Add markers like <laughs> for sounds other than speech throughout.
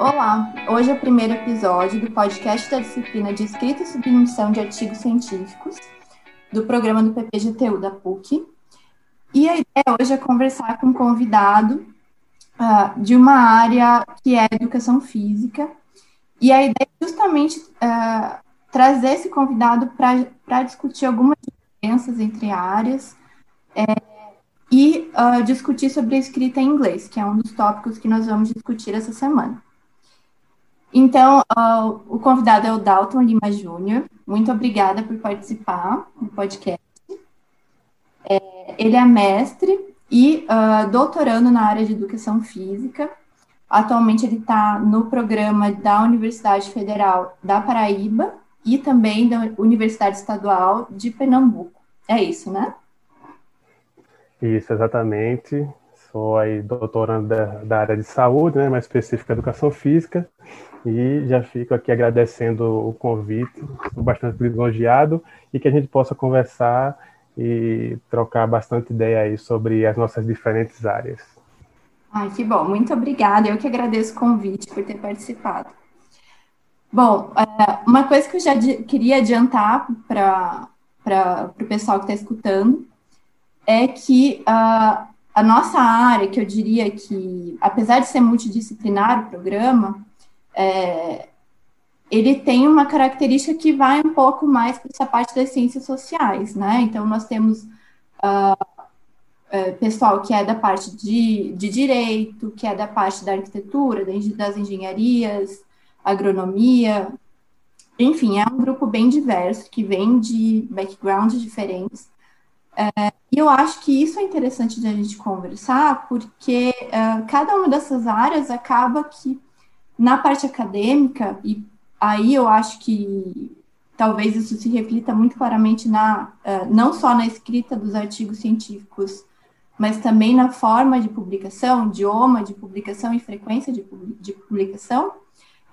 Olá, hoje é o primeiro episódio do podcast da disciplina de Escrita e Submissão de Artigos Científicos do programa do PPGTU da PUC. E a ideia hoje é conversar com um convidado uh, de uma área que é educação física. E a ideia é justamente uh, trazer esse convidado para discutir algumas diferenças entre áreas é, e uh, discutir sobre a escrita em inglês, que é um dos tópicos que nós vamos discutir essa semana. Então, uh, o convidado é o Dalton Lima Júnior. Muito obrigada por participar do podcast. É, ele é mestre e uh, doutorando na área de educação física. Atualmente, ele está no programa da Universidade Federal da Paraíba e também da Universidade Estadual de Pernambuco. É isso, né? Isso, exatamente. Sou aí doutorando da, da área de saúde, né, mais específica educação física, e já fico aqui agradecendo o convite, estou bastante lisonjeado e que a gente possa conversar e trocar bastante ideia aí sobre as nossas diferentes áreas. Ai, que bom, muito obrigada. Eu que agradeço o convite por ter participado. Bom, é, uma coisa que eu já queria adiantar para o pessoal que está escutando é que uh, a nossa área, que eu diria que, apesar de ser multidisciplinar o programa, é, ele tem uma característica que vai um pouco mais para essa parte das ciências sociais, né? Então, nós temos uh, pessoal que é da parte de, de direito, que é da parte da arquitetura, das engenharias, agronomia, enfim, é um grupo bem diverso, que vem de backgrounds diferentes. E eu acho que isso é interessante de a gente conversar, porque uh, cada uma dessas áreas acaba que na parte acadêmica, e aí eu acho que talvez isso se reflita muito claramente na, uh, não só na escrita dos artigos científicos, mas também na forma de publicação, idioma de publicação e frequência de, de publicação,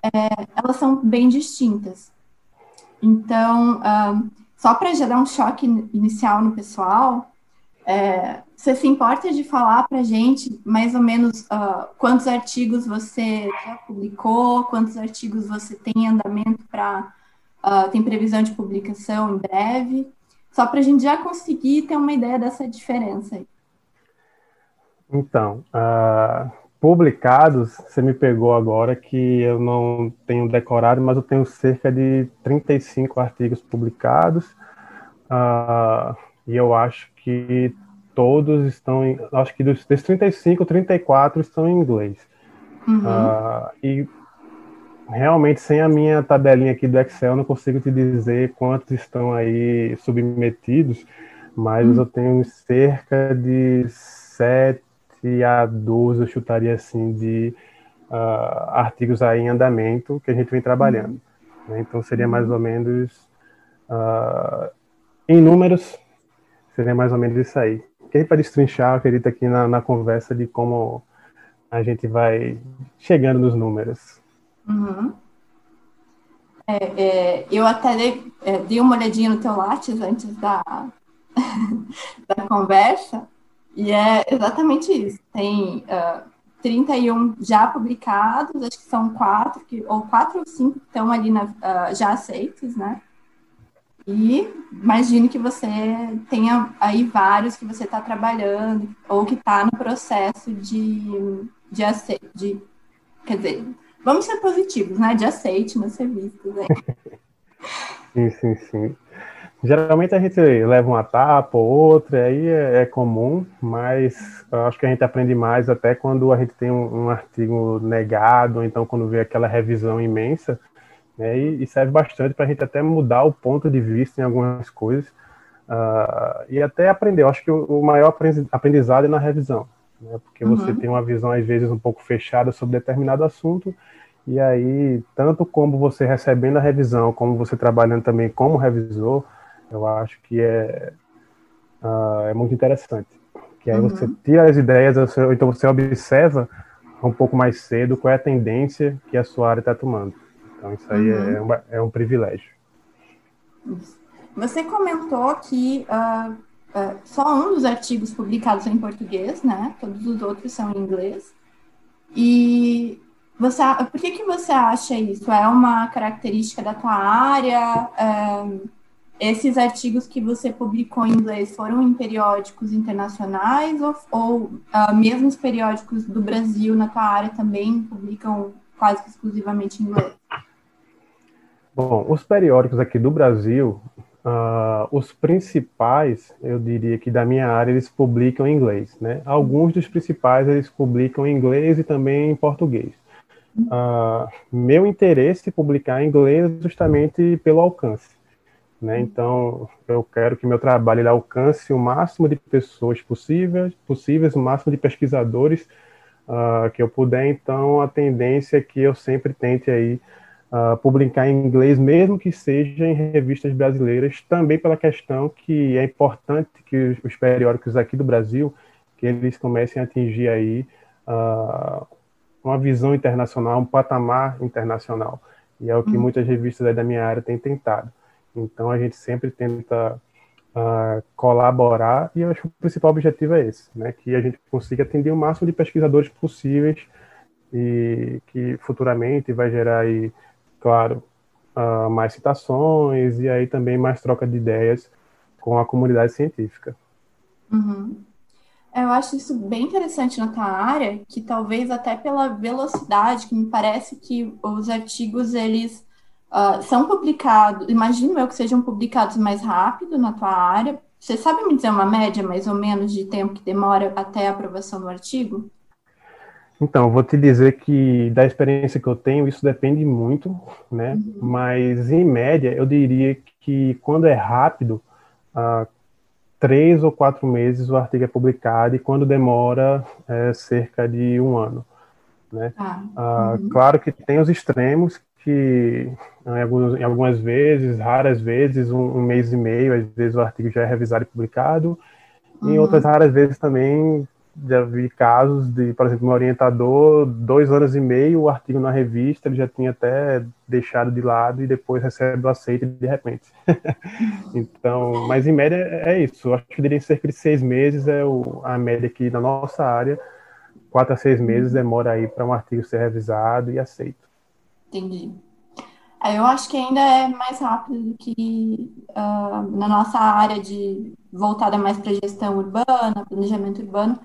é, elas são bem distintas. Então, uh, só para gerar um choque inicial no pessoal, é, você se importa de falar para a gente mais ou menos uh, quantos artigos você já publicou, quantos artigos você tem em andamento para uh, tem previsão de publicação em breve, só para a gente já conseguir ter uma ideia dessa diferença aí. Então, uh, publicados, você me pegou agora que eu não tenho decorado, mas eu tenho cerca de 35 artigos publicados. Uh, e eu acho que todos estão em. Acho que dos, dos 35, 34 estão em inglês. Uhum. Uh, e realmente, sem a minha tabelinha aqui do Excel, eu não consigo te dizer quantos estão aí submetidos, mas uhum. eu tenho cerca de 7 a 12, eu chutaria assim, de uh, artigos aí em andamento que a gente vem trabalhando. Uhum. Né? Então, seria mais ou menos. Uh, em números, seria mais ou menos isso aí. Que para destrinchar, acredito, aqui na, na, conversa de como a gente vai chegando nos números. Uhum. É, é, eu até dei, é, dei, uma olhadinha no teu Lattes antes da, <laughs> da conversa, e é exatamente isso. Tem uh, 31 já publicados, acho que são quatro, que, ou quatro ou cinco que estão ali na, uh, já aceitos, né? E imagino que você tenha aí vários que você está trabalhando ou que está no processo de, de aceite, de, quer dizer, vamos ser positivos, né? De aceite nos serviços. Né? <laughs> sim, sim, sim. Geralmente a gente leva uma etapa ou outra, aí é, é, comum, mas eu acho que a gente aprende mais até quando a gente tem um, um artigo negado, ou então quando vê aquela revisão imensa, né, e, e, serve bastante para a gente até mudar o ponto de vista em algumas coisas uh, e até aprender. Eu acho que o, o maior aprendizado é na revisão, né, porque uhum. você tem uma visão às vezes um pouco fechada sobre determinado assunto e aí tanto como você recebendo a revisão, como você trabalhando também como revisor, eu acho que é uh, é muito interessante. Que aí uhum. você tira as ideias, você, então você observa um pouco mais cedo qual é a tendência que a sua área está tomando. Então, isso aí uhum. é, uma, é um privilégio. Você comentou que uh, uh, só um dos artigos publicados é em português, né? Todos os outros são em inglês. E Você, por que, que você acha isso? É uma característica da tua área? É, esses artigos que você publicou em inglês foram em periódicos internacionais ou, ou uh, mesmo os periódicos do Brasil na tua área também publicam quase que exclusivamente em inglês? Bom, os periódicos aqui do Brasil, uh, os principais, eu diria que da minha área, eles publicam em inglês, né? Alguns dos principais eles publicam em inglês e também em português. Uh, meu interesse em publicar em inglês é justamente pelo alcance. Né? Então, eu quero que meu trabalho alcance o máximo de pessoas possíveis, possíveis o máximo de pesquisadores uh, que eu puder. Então, a tendência é que eu sempre tente aí uh, publicar em inglês, mesmo que seja em revistas brasileiras, também pela questão que é importante que os periódicos aqui do Brasil que eles comecem a atingir aí uh, uma visão internacional, um patamar internacional. E é o que uhum. muitas revistas da minha área têm tentado. Então a gente sempre tenta uh, colaborar e eu acho que o principal objetivo é esse, né? Que a gente consiga atender o máximo de pesquisadores possíveis e que futuramente vai gerar aí, claro, uh, mais citações e aí também mais troca de ideias com a comunidade científica. Uhum. Eu acho isso bem interessante na tua área, que talvez até pela velocidade, que me parece que os artigos, eles uh, são publicados, imagino eu que sejam publicados mais rápido na tua área. Você sabe me dizer uma média, mais ou menos, de tempo que demora até a aprovação do artigo? Então, vou te dizer que da experiência que eu tenho, isso depende muito, né? Uhum. Mas, em média, eu diria que quando é rápido, uh, três ou quatro meses o artigo é publicado e quando demora é cerca de um ano. Né? Ah, ah, uhum. Claro que tem os extremos que em, algumas, em algumas vezes, raras vezes, um, um, mês e meio, às vezes o artigo já é revisado e publicado, uhum. e em outras raras vezes também já vi casos de, por exemplo, meu orientador, dois anos e meio, o artigo na revista, ele já tinha até deixado de lado e depois recebe o aceite de repente. <laughs> então, mas em média é isso. Acho que diria cerca de seis meses é o, a média aqui na nossa área. Quatro a seis meses demora aí para um artigo ser revisado e aceito. Entendi. É, eu acho que ainda é mais rápido do que uh, na nossa área de voltada mais para gestão urbana, planejamento urbano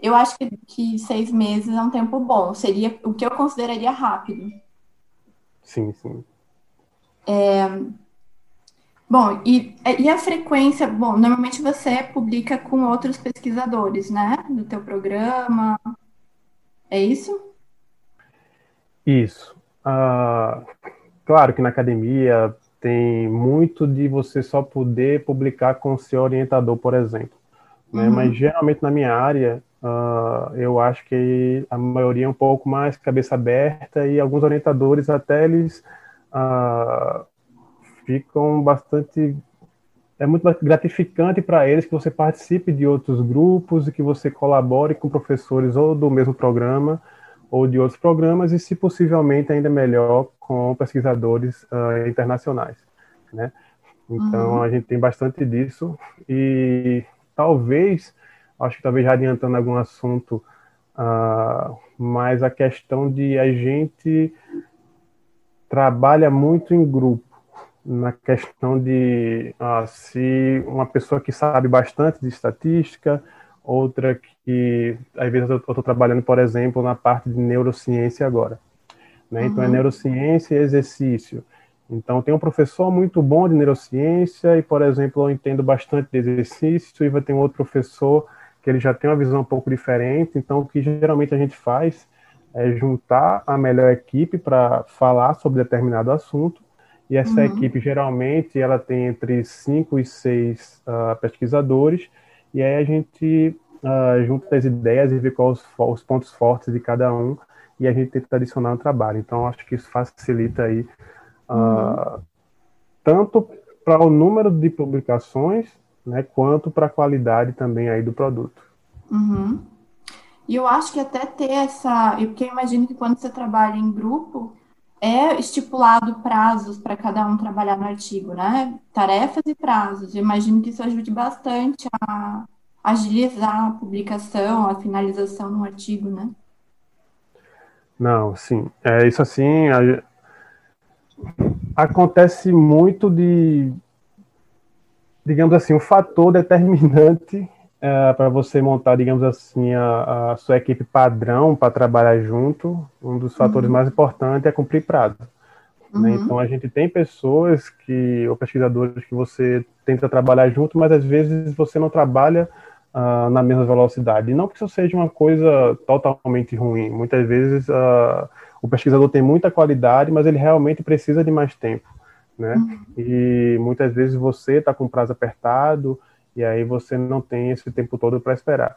eu acho que, que seis meses é um tempo bom. Seria o que eu consideraria rápido. Sim, sim. É... Bom, e, e a frequência? Bom, normalmente você publica com outros pesquisadores, né? No teu programa. É isso? Isso. Ah, claro que na academia tem muito de você só poder publicar com seu orientador, por exemplo. Né? Uhum. Mas geralmente na minha área Uh, eu acho que a maioria é um pouco mais cabeça aberta e alguns orientadores até eles uh, ficam bastante é muito gratificante para eles que você participe de outros grupos e que você colabore com professores ou do mesmo programa ou de outros programas e, se possivelmente, ainda melhor com pesquisadores uh, internacionais, né? Então, uhum. a gente tem bastante disso e talvez acho que talvez já adiantando algum assunto, uh, mas a questão de a gente trabalha muito em grupo, na questão de uh, se uma pessoa que sabe bastante de estatística, outra que, às vezes, eu estou trabalhando, por exemplo, na parte de neurociência agora. Né? Então, é uhum. neurociência e exercício. Então, tem um professor muito bom de neurociência e, por exemplo, eu entendo bastante de exercício e vai ter um outro professor que ele já tem uma visão um pouco diferente. Então, o que geralmente a gente faz é juntar a melhor equipe para falar sobre determinado assunto. E essa uhum. equipe, geralmente, ela tem entre cinco e seis uh, pesquisadores. E aí a gente uh, junta as ideias e vê quais os, os, pontos fortes de cada um. E a gente tenta adicionar no trabalho. Então, acho que isso facilita aí uh, uhum. tanto para o número de publicações né, quanto para a qualidade também aí do produto. Uhum. E eu acho que até ter essa, porque eu imagino que quando você trabalha em grupo, é estipulado prazos para cada um trabalhar no artigo, né? Tarefas e prazos. Eu imagino que isso ajude bastante a agilizar a publicação, a finalização no artigo, né? Não, sim. É isso assim. A... Acontece muito de, digamos assim, um fator determinante é, para você montar, digamos assim, a, a sua equipe padrão para trabalhar junto. Um dos fatores uhum. mais importantes é cumprir prazo. Né? Uhum. Então a gente tem pessoas que, ou pesquisadores que você tenta trabalhar junto, mas às vezes você não trabalha uh, na mesma velocidade. E não que isso seja uma coisa totalmente ruim. Muitas vezes uh, o pesquisador tem muita qualidade, mas ele realmente precisa de mais tempo. Né? Uhum. E muitas vezes você está com prazo apertado e aí você não tem esse tempo todo para esperar.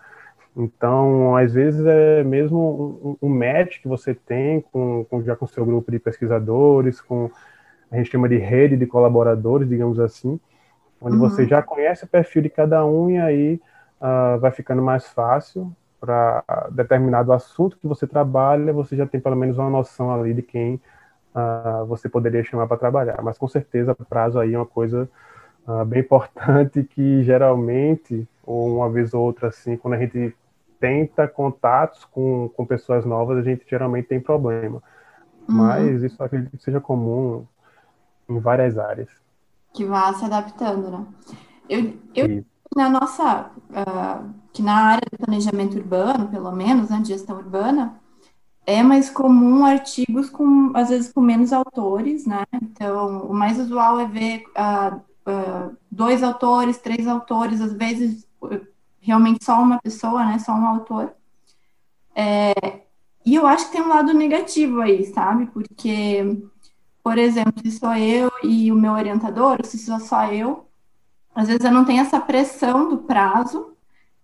Então, às vezes é mesmo um, um match que você tem com, com, já com seu grupo de pesquisadores, com a gente chama de rede de colaboradores, digamos assim, onde uhum. você já conhece o perfil de cada um e aí uh, vai ficando mais fácil para determinado assunto que você trabalha, você já tem pelo menos uma noção ali de quem uh, você poderia chamar para trabalhar. Mas com certeza prazo aí é uma coisa uh, bem importante que geralmente, ou uma vez ou outra assim, quando a gente tenta contatos com, com pessoas novas, a gente geralmente tem problema. Uhum. Mas isso acredito que seja comum em várias áreas. Que vá se adaptando, né? Eu, eu na nossa, uh, que na área do planejamento urbano, pelo menos, né, de gestão urbana, é mais comum artigos com, às vezes, com menos autores, né? Então, o mais usual é ver uh, uh, dois autores, três autores, às vezes realmente só uma pessoa, né? Só um autor. É, e eu acho que tem um lado negativo aí, sabe? Porque, por exemplo, se sou eu e o meu orientador, se sou só eu, às vezes eu não tenho essa pressão do prazo,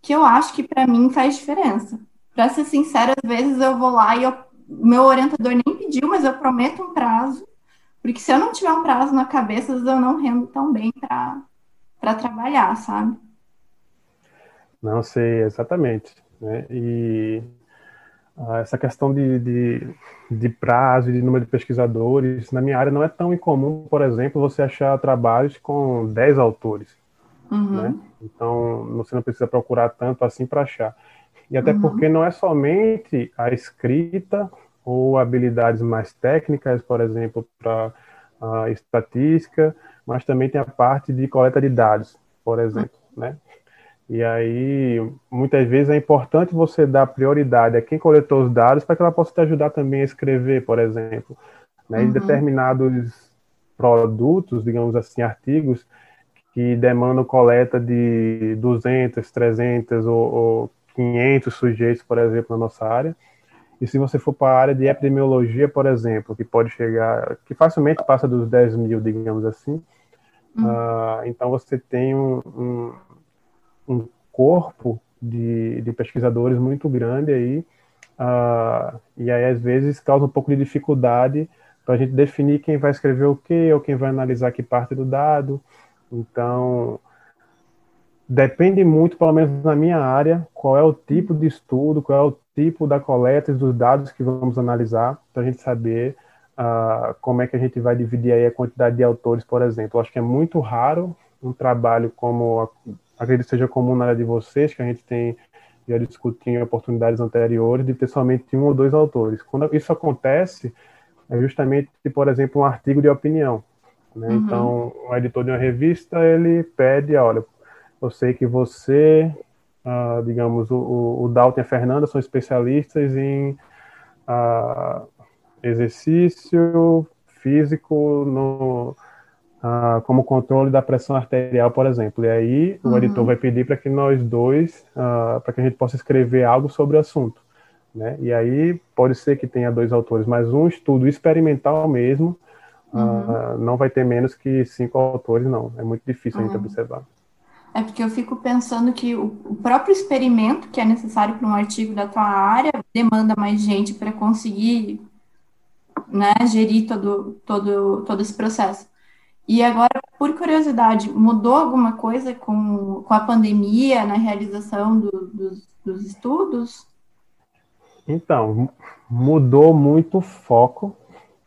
que eu acho que para mim faz diferença. Para ser sincera, às vezes eu vou lá e eu, meu orientador nem pediu, mas eu prometo um prazo, porque se eu não tiver um prazo na cabeça, eu não rendo tão bem para trabalhar, sabe? Não sei exatamente. Né? E ah, essa questão de, de, de prazo de número de pesquisadores, na minha área não é tão incomum, por exemplo, você achar trabalhos com 10 autores. Uhum. Né? Então, você não precisa procurar tanto assim para achar. E até uhum. porque não é somente a escrita ou habilidades mais técnicas, por exemplo, para a estatística, mas também tem a parte de coleta de dados, por exemplo, né? E aí, muitas vezes é importante você dar prioridade a quem coletou os dados para que ela possa te ajudar também a escrever, por exemplo. Né? Uhum. Em determinados produtos, digamos assim, artigos, que demandam coleta de 200, 300 ou, ou 500 sujeitos, por exemplo, na nossa área. E se você for para a área de epidemiologia, por exemplo, que pode chegar, que facilmente passa dos 10 mil, digamos assim, uhum. uh, então você tem um, um um corpo de, de pesquisadores muito grande aí, uh, e aí às vezes causa um pouco de dificuldade para a gente definir quem vai escrever o quê, ou quem vai analisar que parte do dado. Então, depende muito, pelo menos na minha área, qual é o tipo de estudo, qual é o tipo da coleta dos dados que vamos analisar, para a gente saber uh, como é que a gente vai dividir aí a quantidade de autores, por exemplo. Eu acho que é muito raro um trabalho como acredito seja comum na área de vocês, que a gente tem já discutiu em oportunidades anteriores, de ter somente um ou dois autores. Quando isso acontece, é justamente, por exemplo, um artigo de opinião. Né? Uhum. Então, o editor de uma revista, ele pede, olha, eu sei que você, uh, digamos, o, o Dalton e a Fernanda são especialistas em uh, exercício físico no, ah, como controle da pressão arterial, por exemplo. E aí o uhum. editor vai pedir para que nós dois, para que a gente possa escrever algo sobre o assunto. Né? E aí pode ser que tenha dois autores, mas um estudo experimental mesmo uhum. não vai ter menos que cinco autores, não. É muito difícil uhum. a gente uhum. observar. É porque eu fico pensando que o, próprio experimento que é necessário para um artigo da tua área demanda mais gente para conseguir né, gerir todo, todo, todo esse processo. E agora, por curiosidade, mudou alguma coisa com, com a pandemia na realização do, dos, dos estudos? Então, mudou muito o foco,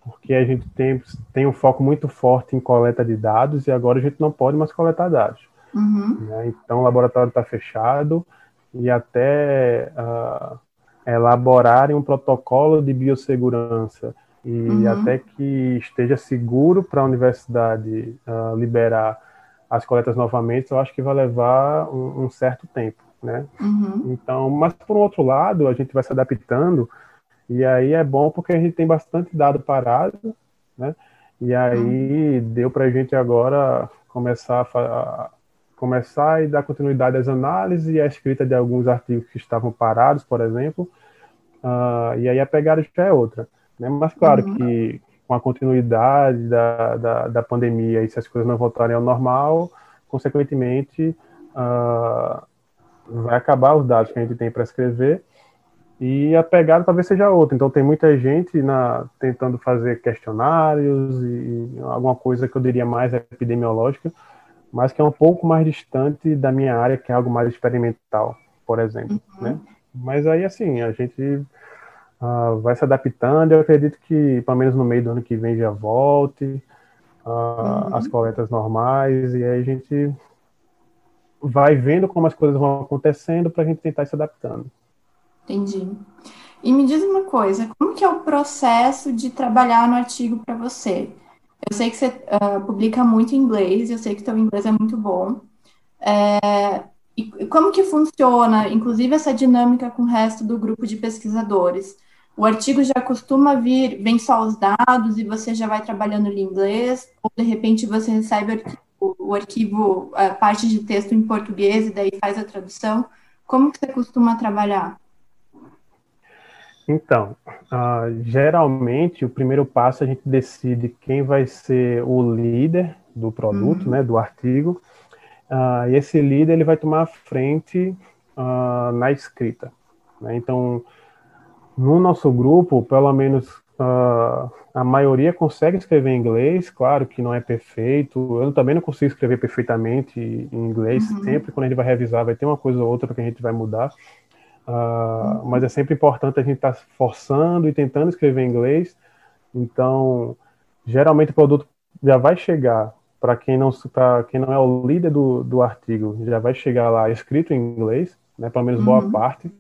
porque a gente tem, tem um foco muito forte em coleta de dados e agora a gente não pode mais coletar dados. Uhum. Né? Então, o laboratório está fechado e até uh, elaborarem um protocolo de biossegurança e uhum. até que esteja seguro para a universidade uh, liberar as coletas novamente, eu acho que vai levar um, um certo tempo, né? Uhum. Então, mas por outro lado, a gente vai se adaptando e aí é bom porque a gente tem bastante dado parado, né? E aí uhum. deu para a gente agora começar a, começar e dar continuidade às análises e à escrita de alguns artigos que estavam parados, por exemplo. Uh, e aí a pegada já é outra. Né? Mas claro uhum. que com a continuidade da, da, da, pandemia e se as coisas não voltarem ao normal, consequentemente uh, vai acabar os dados que a gente tem para escrever e a pegada talvez seja outra. Então tem muita gente na, tentando fazer questionários e, e alguma coisa que eu diria mais epidemiológica, mas que é um pouco mais distante da minha área, que é algo mais experimental, por exemplo, uhum. né? Mas aí, assim, a gente uh, vai se adaptando, eu acredito que, pelo menos no meio do ano que vem, já volte uh, uhum. as coletas normais, e aí a gente vai vendo como as coisas vão acontecendo para a gente tentar se adaptando. Entendi. E me diz uma coisa, como que é o processo de trabalhar no artigo para você? Eu sei que você uh, publica muito em inglês, eu sei que teu inglês é muito bom. É, e como que funciona, inclusive, essa dinâmica com o resto do grupo de pesquisadores? O artigo já costuma vir, vem só os dados e você já vai trabalhando em inglês, ou de repente você recebe o arquivo, o arquivo a parte de texto em português e daí faz a tradução. Como que você costuma trabalhar? Então, uh, geralmente o primeiro passo a gente decide quem vai ser o líder do produto, uhum. né, do artigo, uh, e esse líder ele vai tomar a frente uh, na escrita. Né? Então, no nosso grupo, pelo menos a maioria consegue escrever em inglês, claro que não é perfeito, eu também não consigo escrever perfeitamente em inglês, uhum. sempre quando a gente vai revisar vai ter uma coisa ou outra que a gente vai mudar, Uh, mas é sempre importante a gente estar tá forçando e tentando escrever em inglês. Então, geralmente o produto já vai chegar para quem não quem não é o líder do, do artigo, já vai chegar lá escrito em inglês, né, pelo menos boa uhum. parte.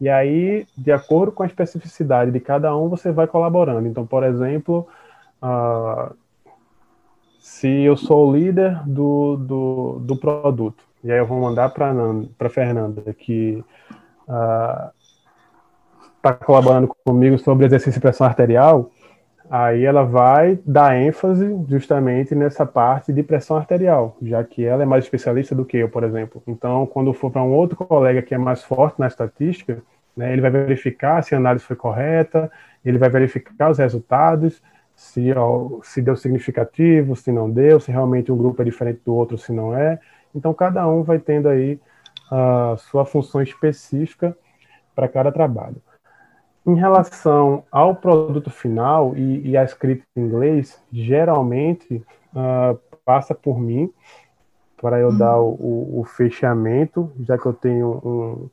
E aí, de acordo com a especificidade de cada um, você vai colaborando. Então, por exemplo, uh, se eu sou o líder do, do, do produto, e aí eu vou mandar para Fernanda que uh, colaborando comigo sobre exercício de pressão arterial, aí ela vai dar ênfase justamente nessa parte de pressão arterial, já que ela é mais especialista do que eu, por exemplo. Então, quando for para um outro colega que é mais forte na estatística, né, ele vai verificar se a análise foi correta, ele vai verificar os resultados, se, se deu significativo, se não deu, se realmente um grupo é diferente do outro, se não é. Então, cada um vai tendo aí a sua função específica para cada trabalho. Em relação ao produto final e, e a escrita em inglês, geralmente uh, passa por mim para eu uhum. dar o, o, fechamento, já que eu tenho um,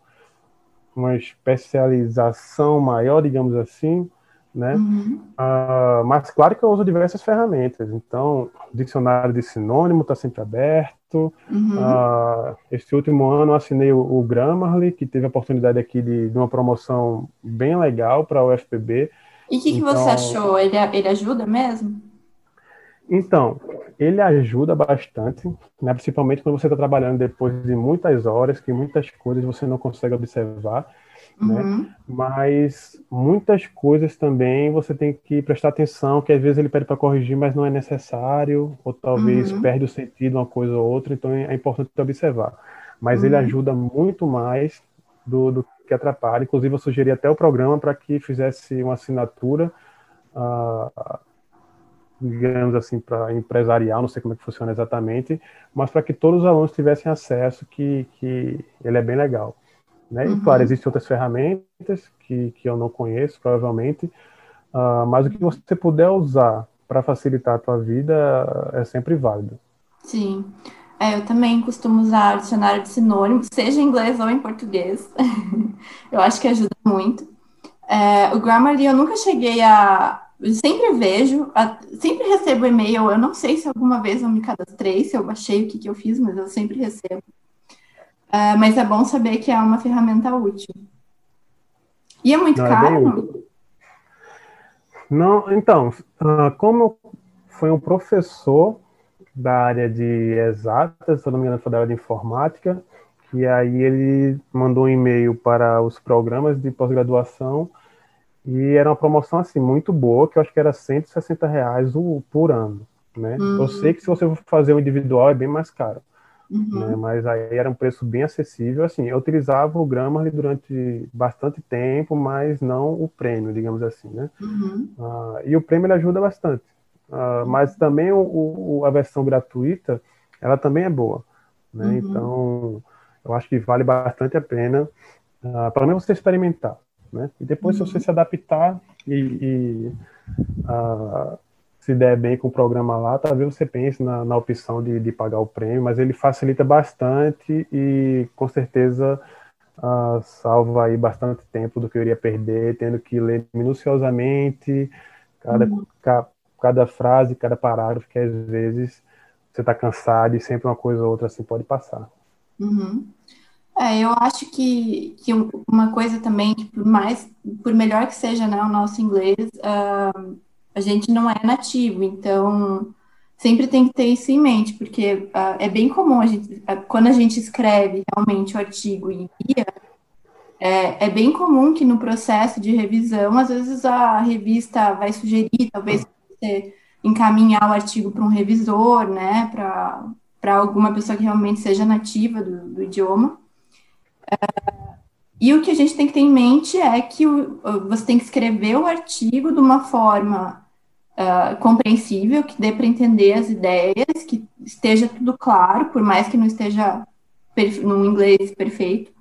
uma especialização maior, digamos assim, né? Uhum. Uh, mas claro que eu uso diversas ferramentas. Então, o dicionário de sinônimo está sempre aberto. Uhum. Uh, este último ano assinei o, o, Grammarly, que teve a oportunidade aqui de, de uma promoção bem legal para o UFPB. E o que, então, que, você então achou? Ele, ele ajuda mesmo? Então, ele ajuda bastante, né? principalmente quando você está trabalhando depois de muitas horas, que muitas coisas você não consegue observar. Né? Uhum. Né? Mas muitas coisas também você tem que prestar atenção, que às vezes ele pede para corrigir, mas não é necessário, ou talvez uhum. perde o sentido uma coisa ou outra, então é importante observar. Mas uhum. ele ajuda muito mais do, do, que atrapalha. Inclusive, eu sugeri até o programa para que fizesse uma assinatura, uh, digamos assim, para empresarial, não sei como é que funciona exatamente, mas para que todos os alunos tivessem acesso, que, que ele é bem legal. Né? Uhum. E claro, existem outras ferramentas que, que eu não conheço, provavelmente, uh, mas o que você puder usar para facilitar a tua vida é sempre válido. Sim. É, eu também costumo usar dicionário de sinônimos, seja em inglês ou em português. <laughs> eu acho que ajuda muito. É, o Grammarly eu nunca cheguei a. Eu sempre vejo, sempre recebo e-mail. Eu não sei se alguma vez eu me cadastrei, se eu baixei o que, que eu fiz, mas eu sempre recebo. Uh, mas é bom saber que é uma ferramenta útil. E é muito não, caro? É não, então, uh, como foi um professor da área de exatas, se não me engano, foi da área de informática, e aí ele mandou um e-mail para os programas de pós-graduação e era uma promoção assim muito boa, que eu acho que era 160 reais o, por ano, né? Uhum. Eu sei que se você for fazer o individual é bem mais caro, uhum. né? Mas aí era um preço bem acessível, assim, eu utilizava o Grammarly durante bastante tempo, mas não o prêmio, digamos assim, né? Uhum. Uh, e o prêmio ele ajuda bastante, uh, mas também o, o, a versão gratuita, ela também é boa, né? Uhum. Então, eu acho que vale bastante a pena, uh, pelo menos você experimentar. Né? E depois, uhum. se você se adaptar e, e uh, se der bem com o programa lá, talvez você pense na, na opção de, de, pagar o prêmio, mas ele facilita bastante e com certeza uh, salva aí bastante tempo do que eu iria perder, tendo que ler minuciosamente cada, uhum. ca, cada frase, cada parágrafo, que às vezes você está cansado e sempre uma coisa ou outra assim pode passar. Uhum. É, eu acho que, que uma coisa também, que por mais, por melhor que seja né, o nosso inglês, uh, a gente não é nativo, então sempre tem que ter isso em mente, porque uh, é bem comum a gente, uh, quando a gente escreve realmente o artigo e envia, é, é, bem comum que no processo de revisão, às vezes a revista vai sugerir, talvez você encaminhar o artigo para um revisor, né, para alguma pessoa que realmente seja nativa do, do idioma. Uh, e o que a gente tem que ter em mente é que o, você tem que escrever o artigo de uma forma uh, compreensível, que dê para entender as ideias, que esteja tudo claro, por mais que não esteja no inglês perfeito.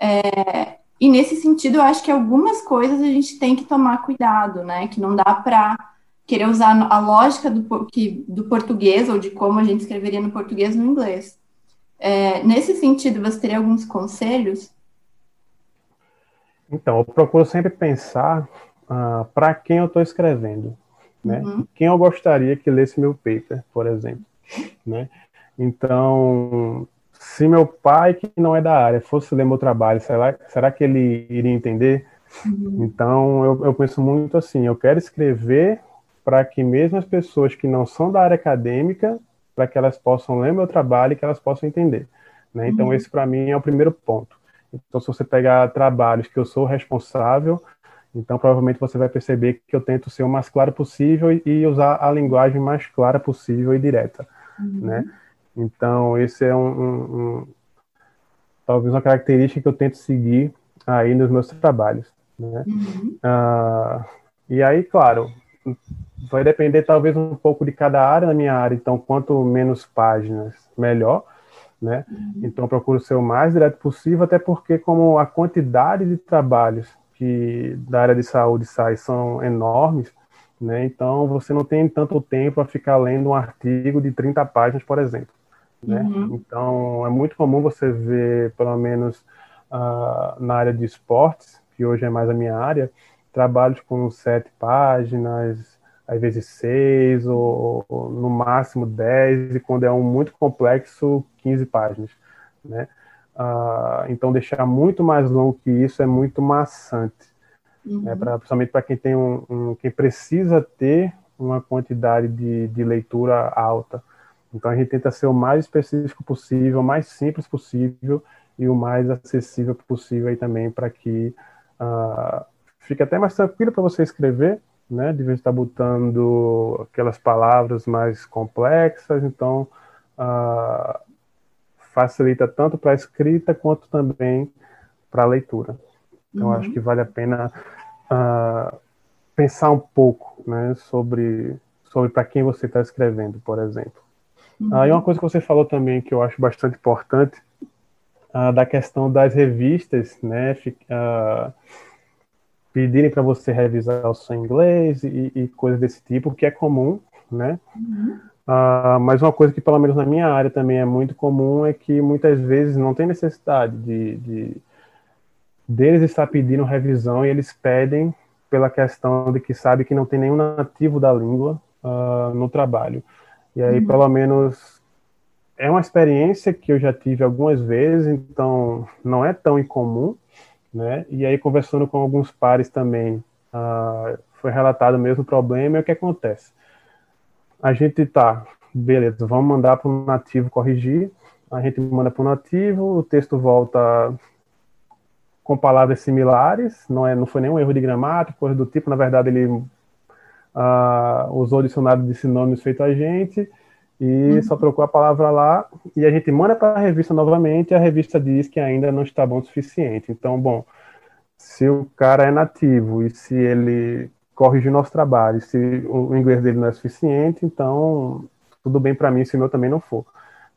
É, e nesse sentido, eu acho que algumas coisas a gente tem que tomar cuidado, né? Que não dá para querer usar a lógica do, que, do português ou de como a gente escreveria no português no inglês. É, nesse sentido, você teria alguns conselhos? Então, eu procuro sempre pensar uh, para quem eu estou escrevendo, né? Uhum. Quem eu gostaria que lesse meu paper, por exemplo, né? Então, se meu pai, que não é da área, fosse ler meu trabalho, será, será que ele iria entender? Uhum. Então, eu, eu penso muito assim, eu quero escrever para que mesmo as pessoas que não são da área acadêmica para que elas possam ler meu trabalho e que elas possam entender. Né? Então, uhum. esse para mim é o primeiro ponto. Então, se você pegar trabalhos que eu sou responsável, então provavelmente você vai perceber que eu tento ser o mais claro possível e, usar a linguagem mais clara possível e direta. Uhum. Né? Então, esse é um, um, um, talvez uma característica que eu tento seguir aí nos meus trabalhos. Né? Uhum. Uh, e aí, claro, vai depender talvez um pouco de cada área na minha área, então quanto menos páginas, melhor, né? Uhum. Então procuro ser o mais direto possível, até porque como a quantidade de trabalhos que da área de saúde sai são enormes, né? Então você não tem tanto tempo para ficar lendo um artigo de 30 páginas, por exemplo, né? Uhum. Então é muito comum você ver, pelo menos uh, na área de esportes, que hoje é mais a minha área, trabalhos com sete páginas, às vezes seis, ou, ou, no máximo dez, e quando é um muito complexo, 15 páginas, né? Uh, então, deixar muito mais longo que isso é muito maçante, né? uhum. né? pra, principalmente para quem tem um, um, quem precisa ter uma quantidade de, de leitura alta. Então, a gente tenta ser o mais específico possível, o mais simples possível e o mais acessível possível aí também para que uh, fica até mais tranquilo para você escrever, né? De vez estar botando aquelas palavras mais complexas, então uh, facilita tanto para a escrita quanto também para a leitura. Então uhum. acho que vale a pena uh, pensar um pouco, né? Sobre sobre para quem você está escrevendo, por exemplo. Uhum. Uh, e uma coisa que você falou também que eu acho bastante importante da questão das revistas, né? Uh, pedirem para você revisar o seu inglês e, e coisas desse tipo, que é comum, né? Uhum. Uh, mas uma coisa que, pelo menos na minha área, também é muito comum é que muitas vezes não tem necessidade de, de deles estar pedindo revisão e eles pedem pela questão de que sabe que não tem nenhum nativo da língua uh, no trabalho. E aí, uhum. pelo menos, é uma experiência que eu já tive algumas vezes, então não é tão incomum, né? E aí, conversando com alguns pares também, uh, foi relatado o mesmo problema, e o que acontece? A gente tá, beleza, vamos mandar para o nativo corrigir, a gente manda para o nativo, o texto volta com palavras similares, não, é, não foi nenhum erro de gramática, coisa do tipo, na verdade ele uh, usou o dicionário de sinônimos feito a gente, e uhum. só trocou a palavra lá, e a gente manda para a revista novamente, e a revista diz que ainda não está bom o suficiente. Então, bom, se o cara é nativo e se ele corrige o nosso trabalho, se o inglês dele não é suficiente, então tudo bem para mim se o meu também não for.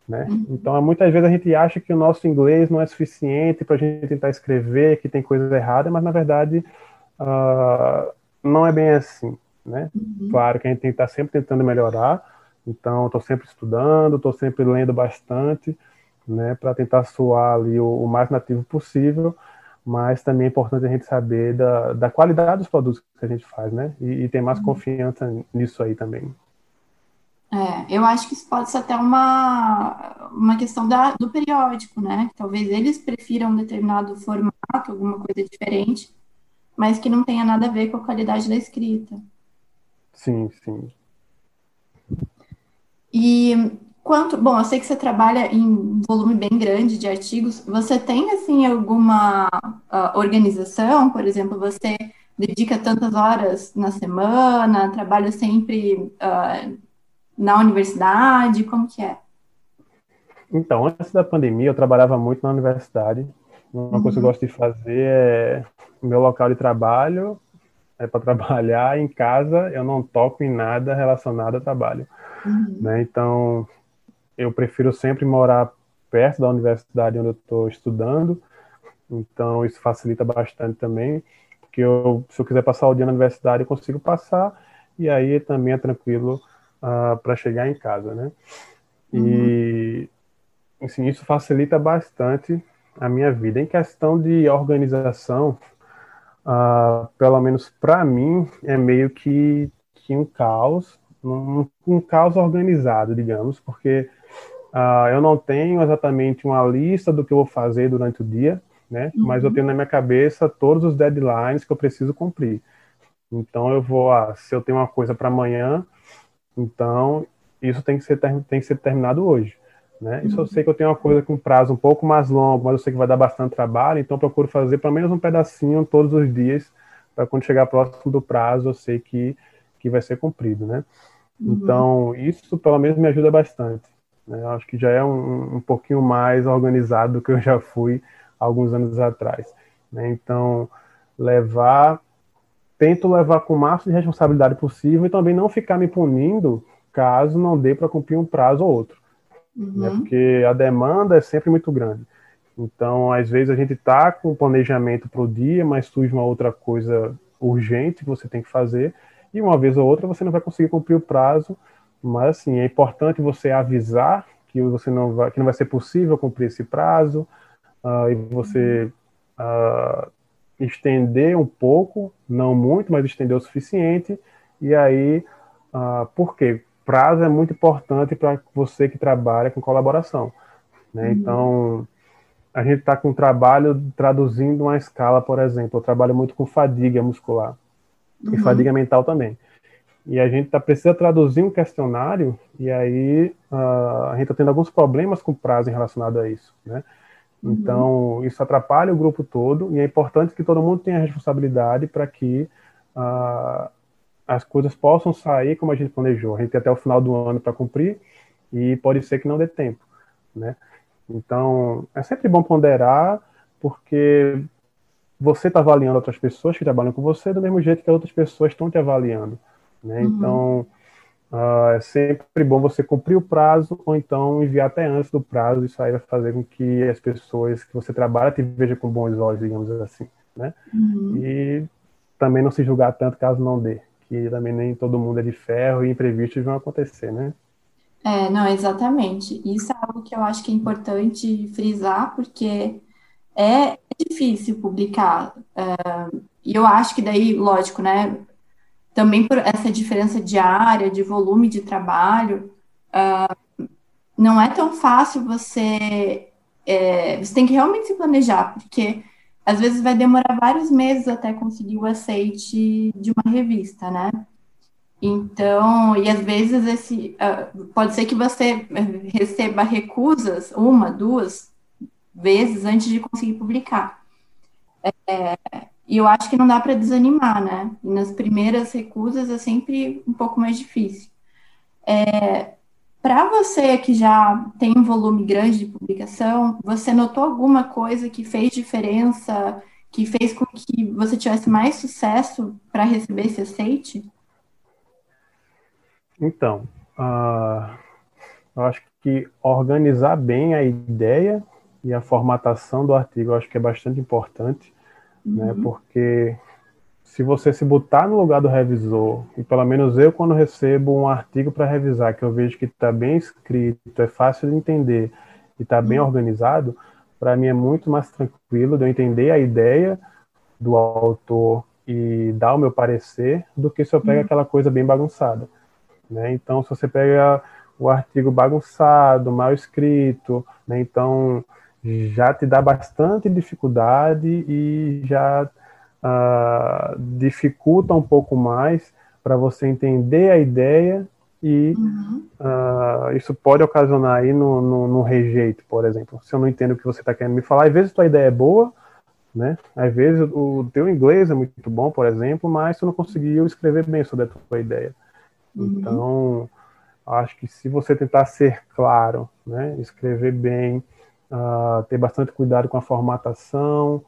Né? Uhum. Então, muitas vezes a gente acha que o nosso inglês não é suficiente para a gente tentar escrever, que tem coisa errada, mas na verdade uh, não é bem assim. Né? Uhum. Claro que a gente estar sempre tentando melhorar, então, estou sempre estudando, estou sempre lendo bastante, né, para tentar soar ali o, o, mais nativo possível, mas também é importante a gente saber da, da qualidade dos produtos que a gente faz, né, e, e ter mais uhum. confiança nisso aí também. É, eu acho que isso pode ser até uma, uma questão da, do periódico, né? Talvez eles prefiram um determinado formato, alguma coisa diferente, mas que não tenha nada a ver com a qualidade da escrita. Sim, sim. E quanto, bom, eu sei que você trabalha em volume bem grande de artigos. Você tem assim alguma uh, organização, por exemplo, você dedica tantas horas na semana, trabalha sempre uh, na universidade, como que é? Então, antes da pandemia, eu trabalhava muito na universidade. Uma uhum. coisa que eu uhum. gosto de fazer é meu local de trabalho é para <laughs> trabalhar em casa, eu não toco em nada relacionado a trabalho. Uhum. Né? Então, eu prefiro sempre morar perto da universidade onde eu estou estudando, então isso facilita bastante também, porque eu, se eu quiser passar o dia na universidade, eu consigo passar, e aí também é tranquilo uh, ah, para chegar em casa, né? Uhum. E, assim, isso facilita bastante a minha vida. Em questão de organização, uh, pelo menos para mim, é meio que, que um caos, um, um caos organizado, digamos, porque uh, eu não tenho exatamente uma lista do que eu vou fazer durante o dia, né? Uhum. Mas eu tenho na minha cabeça todos os deadlines que eu preciso cumprir. Então eu vou, ah, se eu tenho uma coisa para amanhã, então isso tem que ser tem que ser terminado hoje. Né? Isso eu uhum. sei que eu tenho uma coisa com prazo um pouco mais longo, mas eu sei que vai dar bastante trabalho, então procuro fazer pelo menos um pedacinho todos os dias, para quando chegar próximo do prazo eu sei que, que vai ser cumprido, né? Uhum. Então, isso pelo menos me ajuda bastante. Né? Eu acho que já é um, um pouquinho mais organizado do que eu já fui alguns anos atrás. Né? Então, levar, tento levar com o máximo de responsabilidade possível e também não ficar me punindo caso não dê para cumprir um prazo ou outro. Uhum. Né? Porque a demanda é sempre muito grande. Então, às vezes a gente está com o planejamento para o dia, mas surge uma outra coisa urgente que você tem que fazer e uma vez ou outra você não vai conseguir cumprir o prazo, mas assim, é importante você avisar que você não vai, que não vai ser possível cumprir esse prazo, uh, e você uh, estender um pouco, não muito, mas estender o suficiente, e aí, uh, por quê? Prazo é muito importante para você que trabalha com colaboração. Né? Uhum. Então, a gente está com trabalho traduzindo uma escala, por exemplo. Eu trabalho muito com fadiga muscular uhum. e fadiga mental também. E a gente tá, precisa traduzir um questionário, e aí uh, a gente está tendo alguns problemas com prazo em relacionado a isso, né? Uhum. Então, isso atrapalha o grupo todo, e é importante que todo mundo tenha responsabilidade para que uh, as coisas possam sair como a gente planejou. A gente tem até o final do ano para cumprir, e pode ser que não dê tempo, né? Então, é sempre bom ponderar, porque você está avaliando outras pessoas que trabalham com você do mesmo jeito que outras pessoas estão te avaliando. Né? Uhum. Então, uh, é sempre bom você cumprir o prazo ou então enviar até antes do prazo. Isso aí vai fazer com que as pessoas que você trabalha te vejam com bons olhos, digamos assim. Né? Uhum. E também não se julgar tanto caso não dê, que também nem todo mundo é de ferro e imprevistos vão acontecer, né? É, não, exatamente. Isso é algo que eu acho que é importante frisar, porque é difícil publicar. Uh, e eu acho que daí, lógico, né? Também por essa diferença de área, de volume de trabalho, uh, não é tão fácil você. É, você tem que realmente se planejar, porque às vezes vai demorar vários meses até conseguir o aceite de uma revista, né? Então, e às vezes esse uh, pode ser que você receba recusas uma, duas vezes antes de conseguir publicar. É, e eu acho que não dá para desanimar, né? E nas primeiras recusas é sempre um pouco mais difícil. É, para você que já tem um volume grande de publicação, você notou alguma coisa que fez diferença, que fez com que você tivesse mais sucesso para receber esse aceite? Então, uh, eu acho que organizar bem a ideia e a formatação do artigo, eu acho que é bastante importante, né? uhum. né? Porque se você se botar no lugar do revisor, e pelo menos eu, quando recebo um artigo para revisar, que eu vejo que está bem escrito, é fácil de entender e está bem uhum. organizado, para mim é muito mais tranquilo de eu entender a ideia do autor e dar o meu parecer do que se eu pego uhum. aquela coisa bem bagunçada. Né? Então, se você pega o artigo bagunçado, mal escrito, né? então já te dá bastante dificuldade e já uh, dificulta um pouco mais para você entender a ideia e uhum. uh, isso pode ocasionar aí no, no, no, rejeito, por exemplo. Se eu não entendo o que você está querendo me falar, às vezes tua ideia é boa, né? Às vezes o teu inglês é muito bom, por exemplo, mas tu não conseguiu escrever bem sobre a tua ideia. Uhum. Então, acho que se você tentar ser claro, né, escrever bem, uh, ter bastante cuidado com a formatação,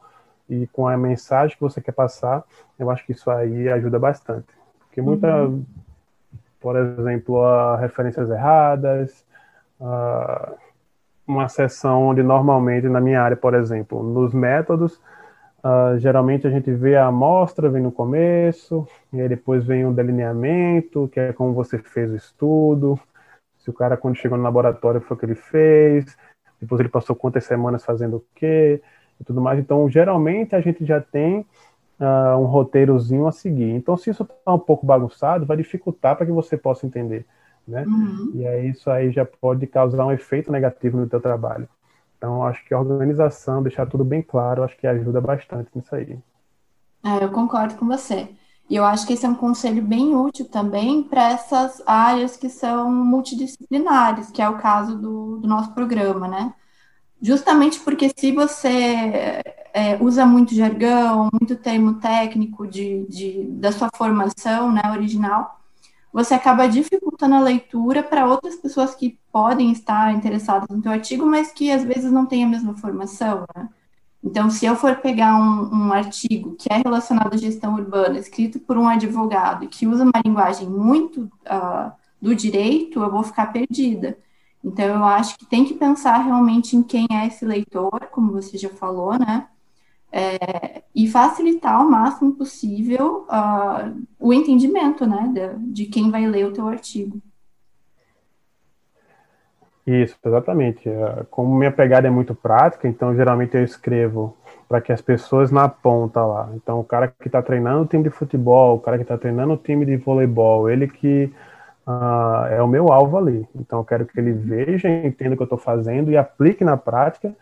e com a mensagem que você quer passar, eu acho que isso aí ajuda bastante. Porque muita, uhum. por exemplo, uh, referências erradas, uh, uma sessão onde normalmente, na minha área, por exemplo, nos métodos, uh, geralmente a gente vê a amostra, vem no começo, e aí depois vem o delineamento, que é como você fez o estudo, se o cara, quando chegou no laboratório, foi o que ele fez, depois ele passou quantas semanas fazendo o quê, e tudo mais. Então, geralmente a gente já tem uh, um roteirozinho a seguir. Então, se isso está um pouco bagunçado, vai dificultar para que você possa entender, né? Uhum. E aí isso aí já pode causar um efeito negativo no teu trabalho. Então, acho que a organização, deixar tudo bem claro, acho que ajuda bastante nisso aí. É, eu concordo com você. E eu acho que esse é um conselho bem útil também para essas áreas que são multidisciplinares, que é o caso do, do nosso programa, né? Justamente porque se você é, usa muito jargão, muito termo técnico de, de, da sua formação né, original, você acaba dificultando a leitura para outras pessoas que podem estar interessadas no teu artigo, mas que às vezes não têm a mesma formação. Né? Então, se eu for pegar um, um, artigo que é relacionado à gestão urbana, escrito por um advogado, que usa uma linguagem muito uh, do direito, eu vou ficar perdida. Então, eu acho que tem que pensar realmente em quem é esse leitor, como você já falou, né? É, e facilitar ao máximo possível uh, o entendimento, né, de, de, quem vai ler o teu artigo. Isso, exatamente. É, como minha pegada é muito prática, então geralmente eu escrevo para que as pessoas na ponta lá. Então, o cara que está treinando o time de futebol, o cara que está treinando o time de voleibol, ele que uh, é o meu alvo ali. Então, eu quero que ele veja, entenda o que eu estou fazendo e aplique na prática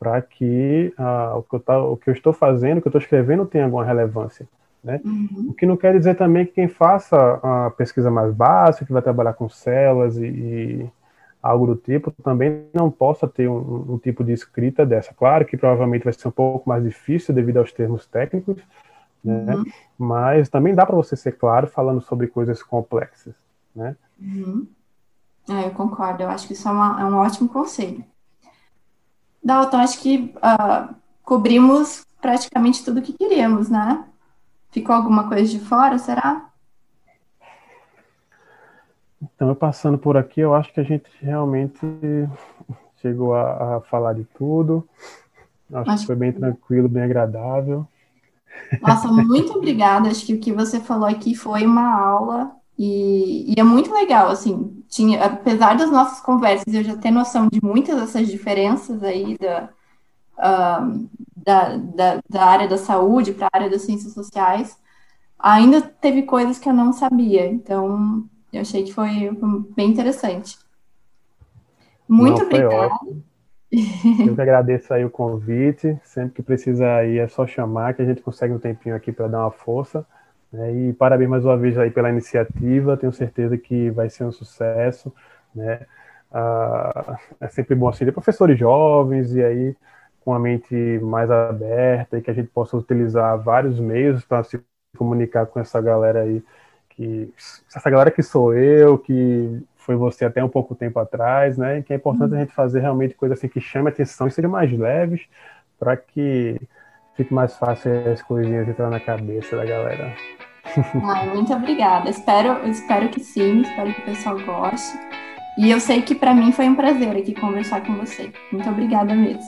para que, uh, o, que tá, o, que eu estou fazendo, o que eu estou escrevendo tenha alguma relevância. Né? Uhum. O que não quer dizer também que quem faça a pesquisa mais básica, que vai trabalhar com células e, e algo do tipo, também não possa ter um, um, tipo de escrita dessa. Claro que provavelmente vai ser um pouco mais difícil devido aos termos técnicos, né? Uhum. mas também dá para você ser claro falando sobre coisas complexas né? Uhum. É, eu concordo, eu acho que isso é, uma, é um ótimo conselho. Dalton, acho que uh, cobrimos praticamente tudo o que queríamos, né? Ficou alguma coisa de fora, será? Então, eu passando por aqui, eu acho que a gente realmente <laughs> chegou a, a falar de tudo. Acho, acho, que foi bem tranquilo, bem agradável. Nossa, muito obrigada. Acho que o que você falou aqui foi uma aula e, e, é muito legal, assim, tinha, apesar das nossas conversas, eu já ter noção de muitas dessas diferenças aí da, uh, da, da, da, área da saúde para a área das ciências sociais, ainda teve coisas que eu não sabia, então eu achei que foi bem interessante. Muito obrigada. Eu que agradeço aí o convite. Sempre que precisar aí é só chamar que a gente consegue um tempinho aqui para dar uma força. Né? E parabéns mais uma vez aí pela iniciativa. Tenho certeza que vai ser um sucesso. Né? Ah, é sempre bom assim, de professores jovens e aí com a mente mais aberta e que a gente possa utilizar vários meios para se comunicar com essa galera aí que essa galera que sou eu, que foi você até um pouco tempo atrás, né? Que é importante a gente fazer realmente coisas assim que chame atenção e sejam mais leves para que fique mais fácil as coisinhas entrar na cabeça da galera. <laughs> Ai, muito obrigada. Espero, espero que sim, espero que o pessoal goste. E eu sei que para mim foi um prazer aqui conversar com você. Muito obrigada mesmo.